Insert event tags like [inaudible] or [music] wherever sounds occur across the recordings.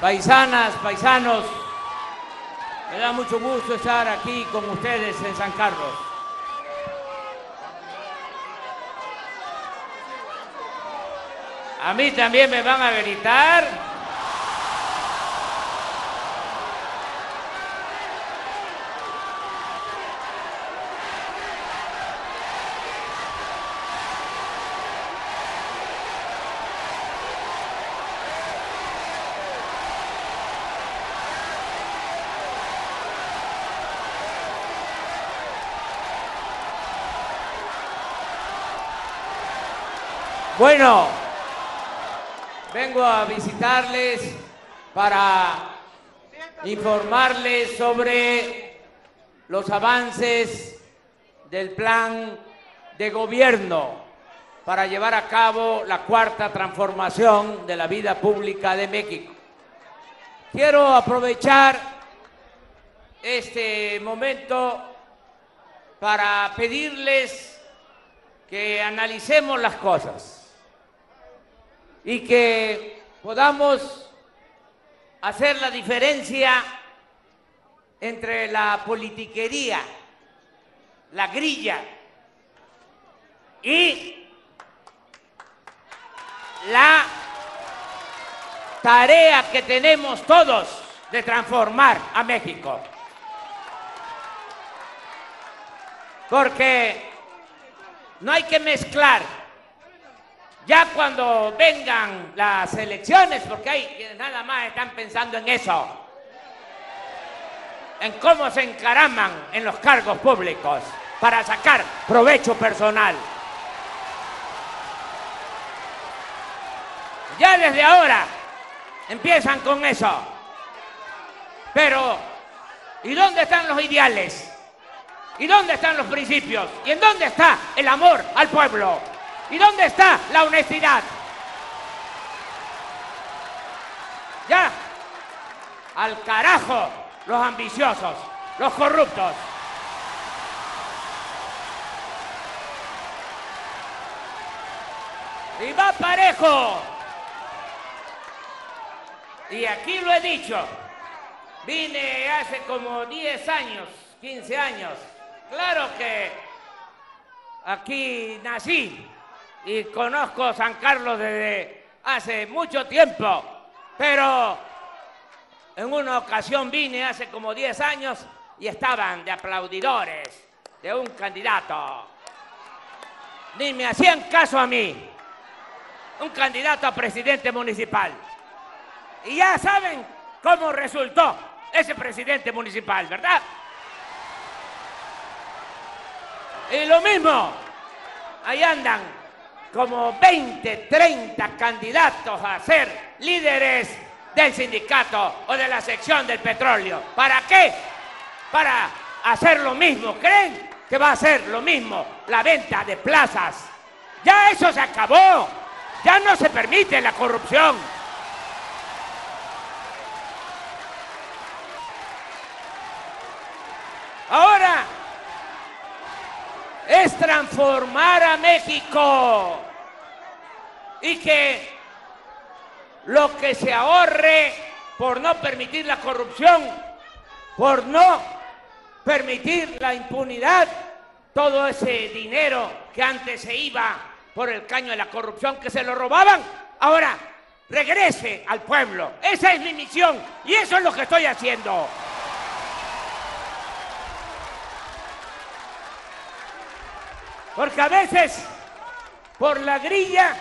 paisanas, paisanos, me da mucho gusto estar aquí con ustedes en San Carlos. A mí también me van a gritar. Bueno, vengo a visitarles para informarles sobre los avances del plan de gobierno para llevar a cabo la cuarta transformación de la vida pública de México. Quiero aprovechar este momento para pedirles que analicemos las cosas y que podamos hacer la diferencia entre la politiquería, la grilla y la tarea que tenemos todos de transformar a México. Porque no hay que mezclar ya cuando vengan las elecciones, porque hay quienes nada más están pensando en eso, en cómo se encaraman en los cargos públicos para sacar provecho personal. Ya desde ahora empiezan con eso. Pero, ¿y dónde están los ideales? ¿Y dónde están los principios? ¿Y en dónde está el amor al pueblo? ¿Y dónde está la honestidad? Ya, al carajo los ambiciosos, los corruptos. Y va parejo. Y aquí lo he dicho. Vine hace como 10 años, 15 años. Claro que aquí nací y conozco San Carlos desde hace mucho tiempo, pero en una ocasión vine hace como 10 años y estaban de aplaudidores de un candidato. Ni me hacían caso a mí. Un candidato a presidente municipal. Y ya saben cómo resultó ese presidente municipal, ¿verdad? Y lo mismo, ahí andan como 20, 30 candidatos a ser líderes del sindicato o de la sección del petróleo. ¿Para qué? Para hacer lo mismo. ¿Creen que va a ser lo mismo la venta de plazas? Ya eso se acabó. Ya no se permite la corrupción. Ahora es transformar a México y que lo que se ahorre por no permitir la corrupción, por no permitir la impunidad, todo ese dinero que antes se iba por el caño de la corrupción, que se lo robaban, ahora regrese al pueblo. Esa es mi misión y eso es lo que estoy haciendo. Porque a veces, por la grilla,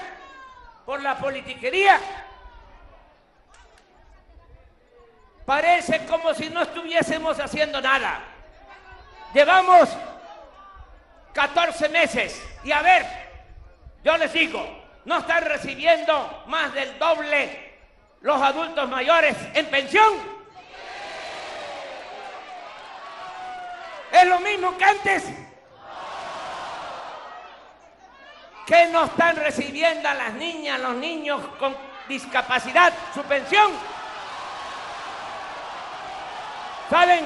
por la politiquería, parece como si no estuviésemos haciendo nada. Llevamos 14 meses y a ver, yo les digo, no están recibiendo más del doble los adultos mayores en pensión. Es lo mismo que antes. Que no están recibiendo a las niñas, los niños con discapacidad su pensión? ¿Saben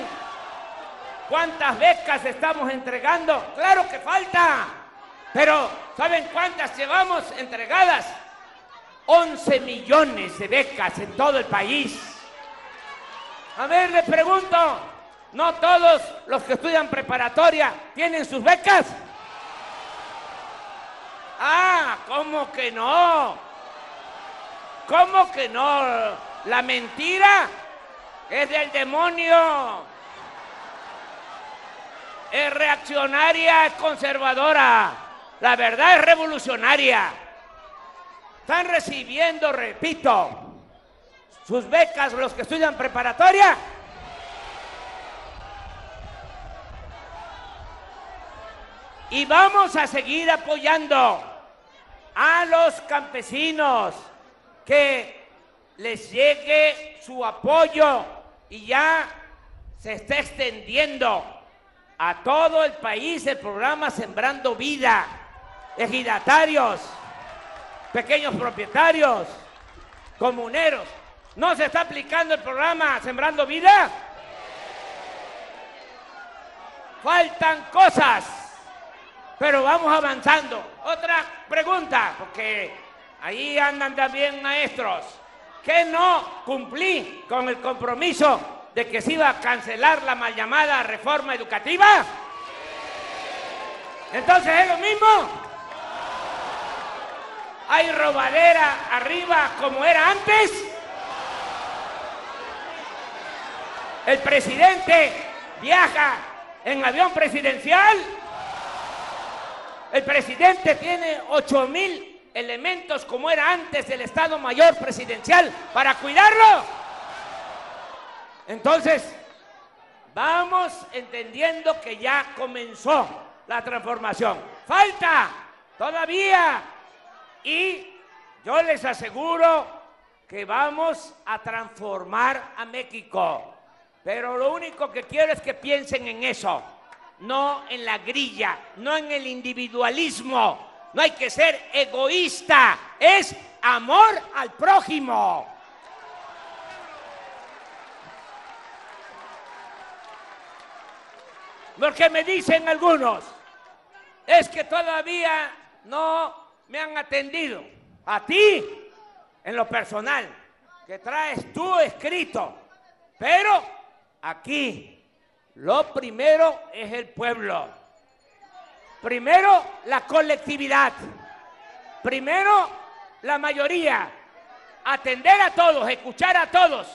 cuántas becas estamos entregando? Claro que falta, pero ¿saben cuántas llevamos entregadas? 11 millones de becas en todo el país. A ver, le pregunto, ¿no todos los que estudian preparatoria tienen sus becas? Ah, ¿cómo que no? ¿Cómo que no? La mentira es del demonio. Es reaccionaria, es conservadora. La verdad es revolucionaria. Están recibiendo, repito, sus becas los que estudian preparatoria. Y vamos a seguir apoyando a los campesinos que les llegue su apoyo y ya se está extendiendo a todo el país el programa Sembrando Vida, ejidatarios, pequeños propietarios, comuneros. ¿No se está aplicando el programa Sembrando Vida? Faltan cosas, pero vamos avanzando. Otra pregunta, porque ahí andan también maestros. ¿Que no cumplí con el compromiso de que se iba a cancelar la mal llamada reforma educativa? Entonces es lo mismo. Hay robadera arriba como era antes. El presidente viaja en avión presidencial. El presidente tiene ocho mil elementos como era antes del Estado Mayor Presidencial para cuidarlo. Entonces, vamos entendiendo que ya comenzó la transformación. Falta todavía. Y yo les aseguro que vamos a transformar a México. Pero lo único que quiero es que piensen en eso, no en la grilla, no en el individualismo. No hay que ser egoísta, es amor al prójimo. Porque me dicen algunos, es que todavía no me han atendido. A ti, en lo personal, que traes tú escrito. Pero aquí, lo primero es el pueblo. Primero, la colectividad. Primero, la mayoría. Atender a todos, escuchar a todos,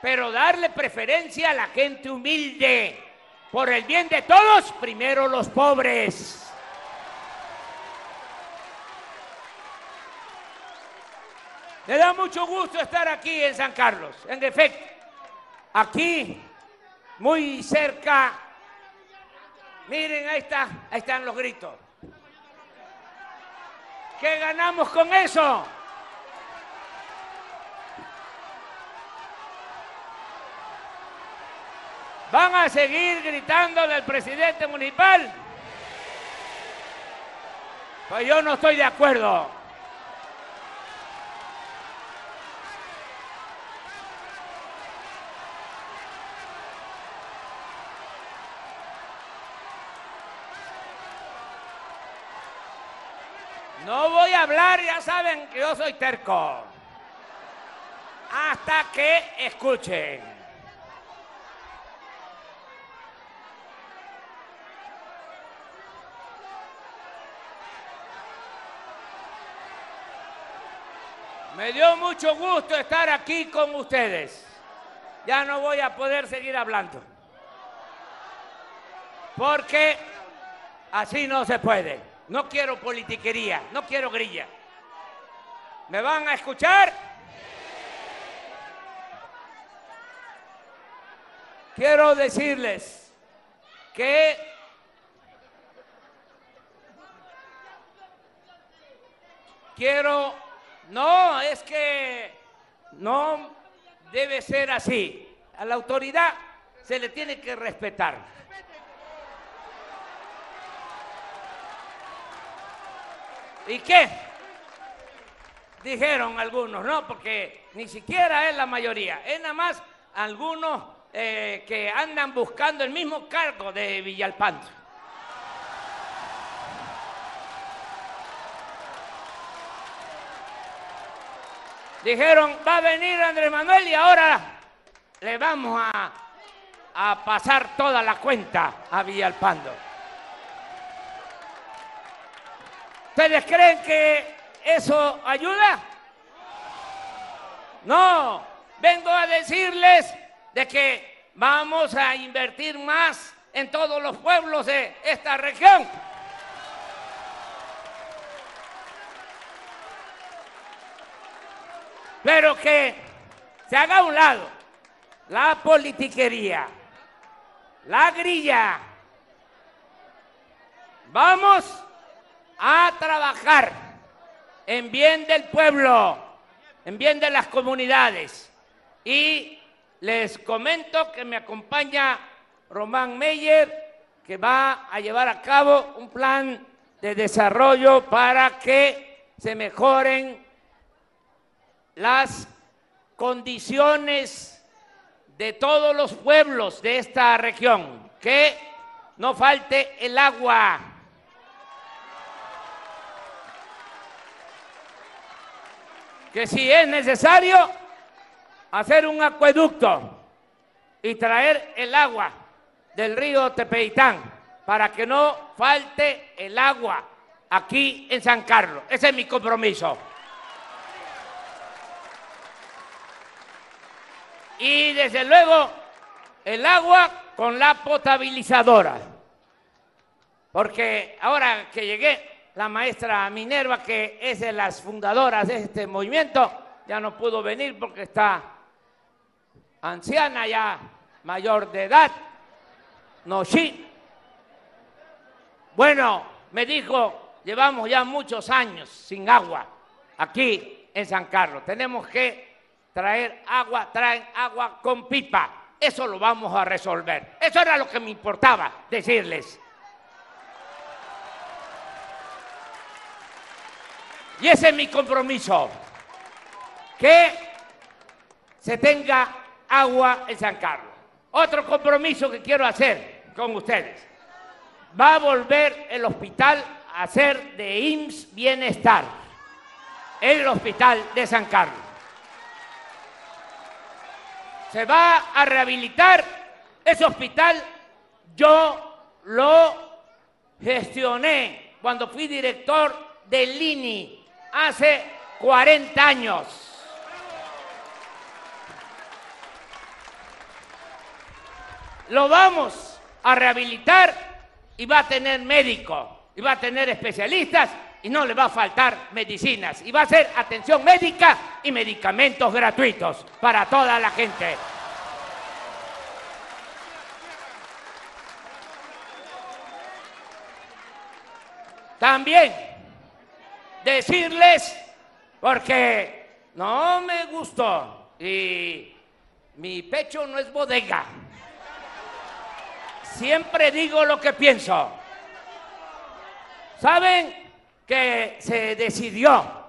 pero darle preferencia a la gente humilde por el bien de todos, primero los pobres. Me da mucho gusto estar aquí en San Carlos. En efecto, aquí, muy cerca, miren, ahí está, ahí están los gritos. ¿Qué ganamos con eso? ¿Van a seguir gritando del presidente municipal? Pues yo no estoy de acuerdo. No voy a hablar, ya saben que yo soy terco. Hasta que escuchen. Me dio mucho gusto estar aquí con ustedes. Ya no voy a poder seguir hablando. Porque así no se puede. No quiero politiquería, no quiero grilla. ¿Me van a escuchar? Quiero decirles que quiero no, es que no debe ser así. A la autoridad se le tiene que respetar. ¿Y qué? Dijeron algunos, no, porque ni siquiera es la mayoría, es nada más algunos eh, que andan buscando el mismo cargo de Villalpando. Dijeron, va a venir Andrés Manuel y ahora le vamos a, a pasar toda la cuenta a Villalpando. ¿Ustedes creen que eso ayuda? No, vengo a decirles de que vamos a invertir más en todos los pueblos de esta región. Pero que se haga a un lado la politiquería, la grilla. Vamos a trabajar en bien del pueblo, en bien de las comunidades. Y les comento que me acompaña Román Meyer, que va a llevar a cabo un plan de desarrollo para que se mejoren las condiciones de todos los pueblos de esta región, que no falte el agua. Que si es necesario hacer un acueducto y traer el agua del río Tepeitán para que no falte el agua aquí en San Carlos. Ese es mi compromiso. Y desde luego el agua con la potabilizadora. Porque ahora que llegué, la maestra Minerva, que es de las fundadoras de este movimiento, ya no pudo venir porque está anciana, ya mayor de edad. No, sí. Bueno, me dijo, llevamos ya muchos años sin agua aquí en San Carlos. Tenemos que traer agua, traen agua con pipa. Eso lo vamos a resolver. Eso era lo que me importaba decirles. Y ese es mi compromiso. Que se tenga agua en San Carlos. Otro compromiso que quiero hacer con ustedes. Va a volver el hospital a ser de IMSS Bienestar. El hospital de San Carlos se va a rehabilitar ese hospital. Yo lo gestioné cuando fui director del INI hace 40 años. Lo vamos a rehabilitar y va a tener médico y va a tener especialistas y no le va a faltar medicinas y va a ser atención médica y medicamentos gratuitos para toda la gente. También decirles, porque no me gustó y mi pecho no es bodega. Siempre digo lo que pienso. ¿Saben? que se decidió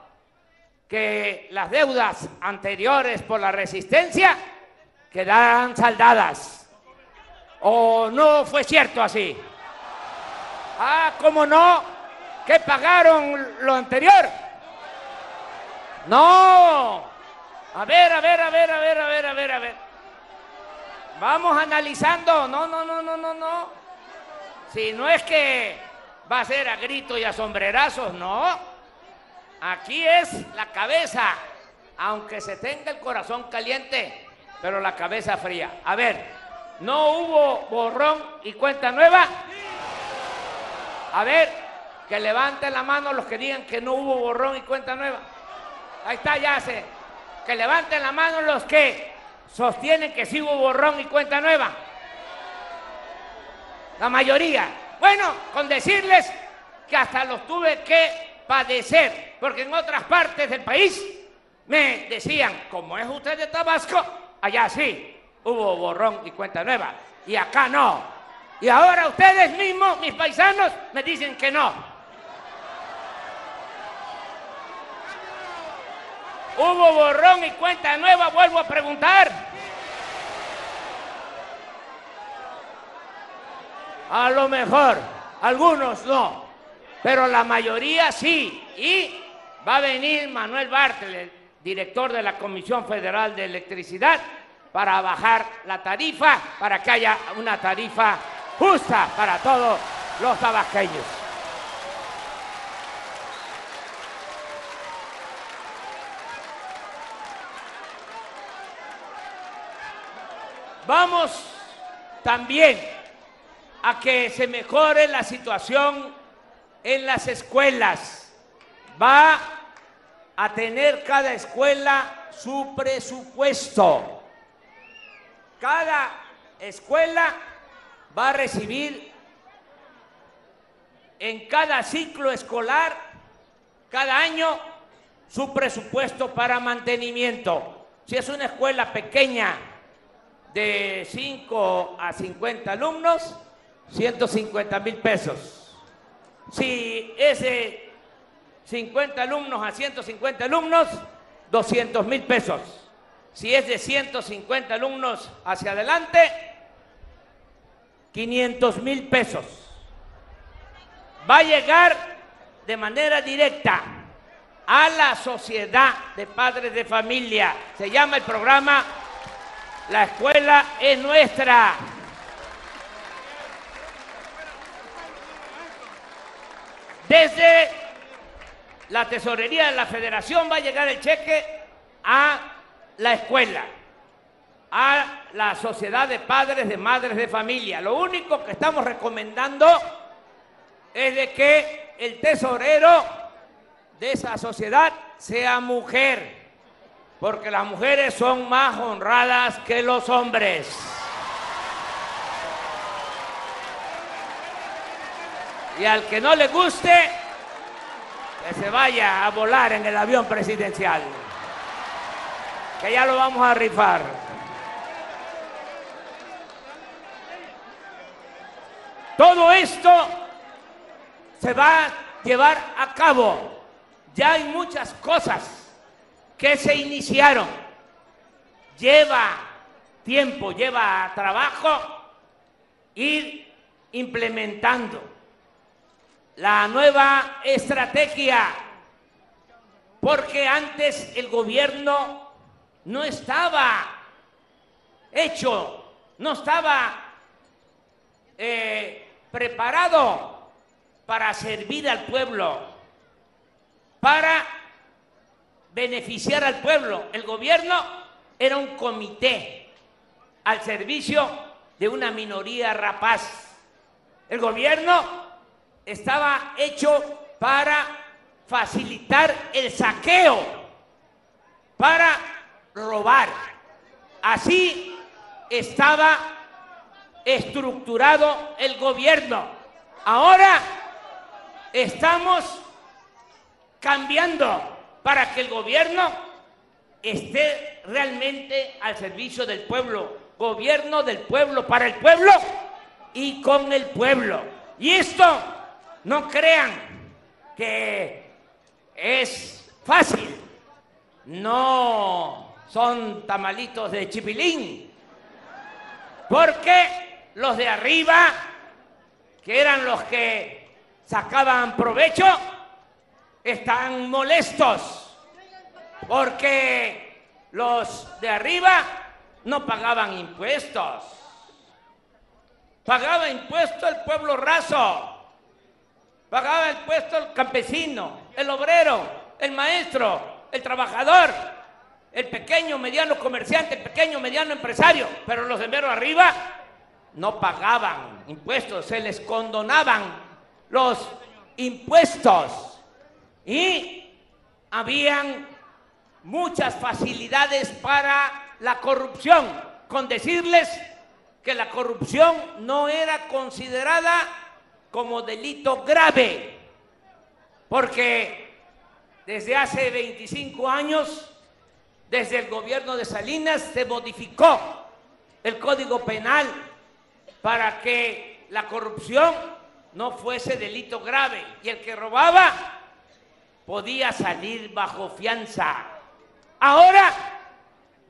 que las deudas anteriores por la resistencia quedaran saldadas. ¿O no fue cierto así? Ah, ¿cómo no? ¿Que pagaron lo anterior? No. A ver, a ver, a ver, a ver, a ver, a ver, a ver. Vamos analizando. No, no, no, no, no, no. Si no es que va a ser a grito y a sombrerazos, no. Aquí es la cabeza, aunque se tenga el corazón caliente, pero la cabeza fría. A ver, ¿no hubo borrón y cuenta nueva? A ver, que levanten la mano los que digan que no hubo borrón y cuenta nueva. Ahí está, ya se. Que levanten la mano los que sostienen que sí hubo borrón y cuenta nueva. La mayoría. Bueno, con decirles que hasta los tuve que padecer, porque en otras partes del país me decían, como es usted de Tabasco, allá sí, hubo borrón y cuenta nueva, y acá no. Y ahora ustedes mismos, mis paisanos, me dicen que no. Hubo borrón y cuenta nueva, vuelvo a preguntar. A lo mejor, algunos no, pero la mayoría sí. Y va a venir Manuel Bartel, director de la Comisión Federal de Electricidad, para bajar la tarifa, para que haya una tarifa justa para todos los tabasqueños. Vamos también a que se mejore la situación en las escuelas. Va a tener cada escuela su presupuesto. Cada escuela va a recibir en cada ciclo escolar, cada año, su presupuesto para mantenimiento. Si es una escuela pequeña de 5 a 50 alumnos, 150 mil pesos. Si es de 50 alumnos a 150 alumnos, 200 mil pesos. Si es de 150 alumnos hacia adelante, 500 mil pesos. Va a llegar de manera directa a la sociedad de padres de familia. Se llama el programa La escuela es nuestra. Desde la tesorería de la federación va a llegar el cheque a la escuela, a la sociedad de padres, de madres de familia. Lo único que estamos recomendando es de que el tesorero de esa sociedad sea mujer, porque las mujeres son más honradas que los hombres. Y al que no le guste, que se vaya a volar en el avión presidencial. Que ya lo vamos a rifar. Todo esto se va a llevar a cabo. Ya hay muchas cosas que se iniciaron. Lleva tiempo, lleva trabajo ir implementando la nueva estrategia, porque antes el gobierno no estaba hecho, no estaba eh, preparado para servir al pueblo, para beneficiar al pueblo. El gobierno era un comité al servicio de una minoría rapaz. El gobierno estaba hecho para facilitar el saqueo, para robar. Así estaba estructurado el gobierno. Ahora estamos cambiando para que el gobierno esté realmente al servicio del pueblo, gobierno del pueblo, para el pueblo y con el pueblo. Y esto no crean que es fácil. No son tamalitos de chipilín. Porque los de arriba, que eran los que sacaban provecho, están molestos. Porque los de arriba no pagaban impuestos. Pagaba impuesto el pueblo raso Pagaba el puesto el campesino, el obrero, el maestro, el trabajador, el pequeño, mediano comerciante, el pequeño, mediano empresario. Pero los de arriba no pagaban impuestos, se les condonaban los impuestos. Y habían muchas facilidades para la corrupción, con decirles que la corrupción no era considerada como delito grave, porque desde hace 25 años, desde el gobierno de Salinas, se modificó el Código Penal para que la corrupción no fuese delito grave. Y el que robaba podía salir bajo fianza. Ahora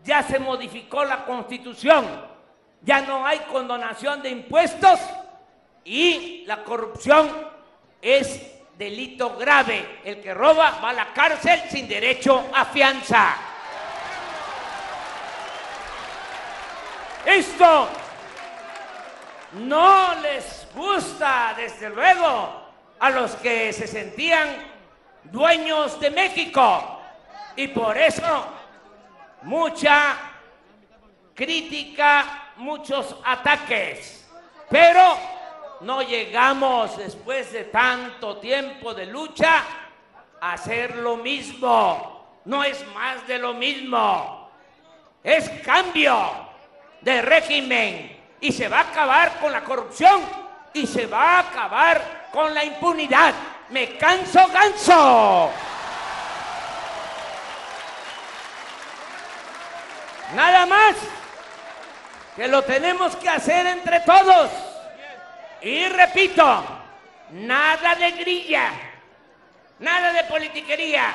ya se modificó la constitución, ya no hay condonación de impuestos y la corrupción es delito grave. El que roba va a la cárcel sin derecho a fianza. Esto no les gusta, desde luego, a los que se sentían dueños de México. Y por eso mucha crítica, muchos ataques. Pero no llegamos después de tanto tiempo de lucha a hacer lo mismo. No es más de lo mismo. Es cambio de régimen y se va a acabar con la corrupción y se va a acabar con la impunidad. Me canso ganso. Nada más que lo tenemos que hacer entre todos. Y repito, nada de grilla, nada de politiquería,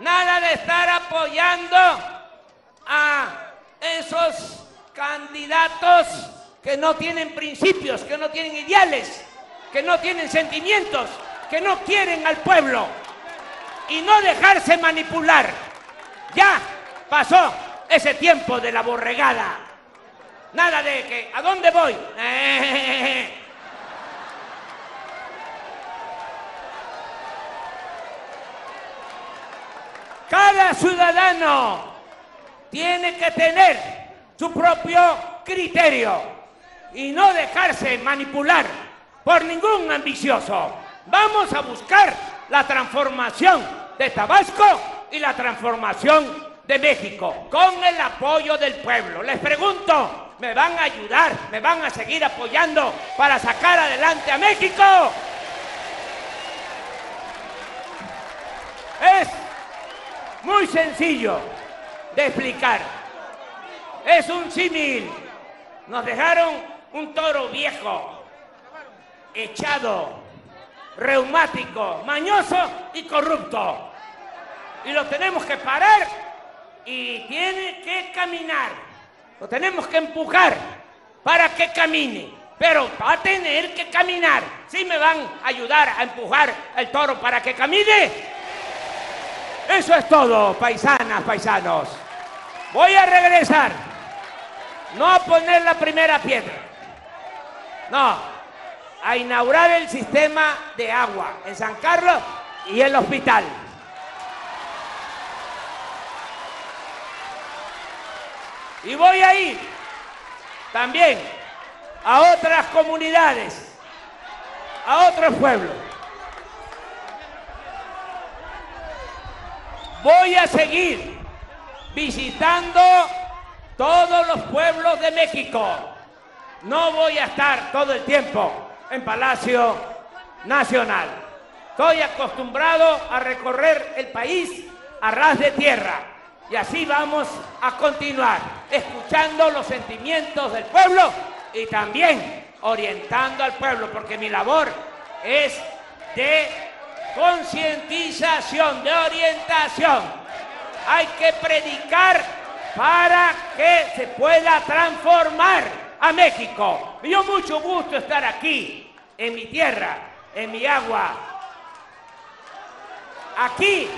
nada de estar apoyando a esos candidatos que no tienen principios, que no tienen ideales, que no tienen sentimientos, que no quieren al pueblo y no dejarse manipular. Ya pasó ese tiempo de la borregada. Nada de que, ¿a dónde voy? [laughs] Cada ciudadano tiene que tener su propio criterio y no dejarse manipular por ningún ambicioso. Vamos a buscar la transformación de Tabasco y la transformación de México con el apoyo del pueblo. Les pregunto, ¿me van a ayudar? ¿Me van a seguir apoyando para sacar adelante a México? Es muy sencillo de explicar. Es un símil. Nos dejaron un toro viejo, echado, reumático, mañoso y corrupto. Y lo tenemos que parar y tiene que caminar. Lo tenemos que empujar para que camine. Pero va a tener que caminar. ¿Sí me van a ayudar a empujar el toro para que camine? Eso es todo, paisanas, paisanos. Voy a regresar. No a poner la primera piedra. No. A inaugurar el sistema de agua en San Carlos y el hospital. Y voy a ir también a otras comunidades, a otros pueblos. Voy a seguir visitando todos los pueblos de México. No voy a estar todo el tiempo en Palacio Nacional. Estoy acostumbrado a recorrer el país a ras de tierra y así vamos a continuar, escuchando los sentimientos del pueblo y también orientando al pueblo, porque mi labor es de concientización, de orientación. Hay que predicar para que se pueda transformar a México. Me dio mucho gusto estar aquí, en mi tierra, en mi agua. Aquí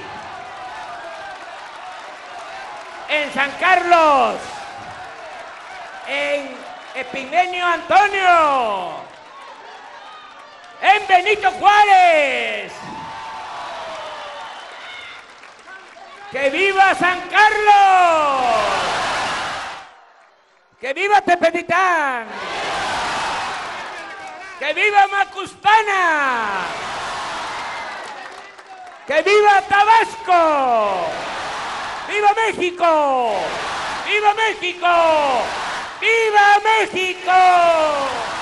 en San Carlos, en Epigmenio Antonio, en Benito Juárez. ¡Que viva San Carlos! ¡Que viva Tepetitán! ¡Que viva Macuspana! ¡Que viva Tabasco! ¡Viva México! ¡Viva México! ¡Viva México!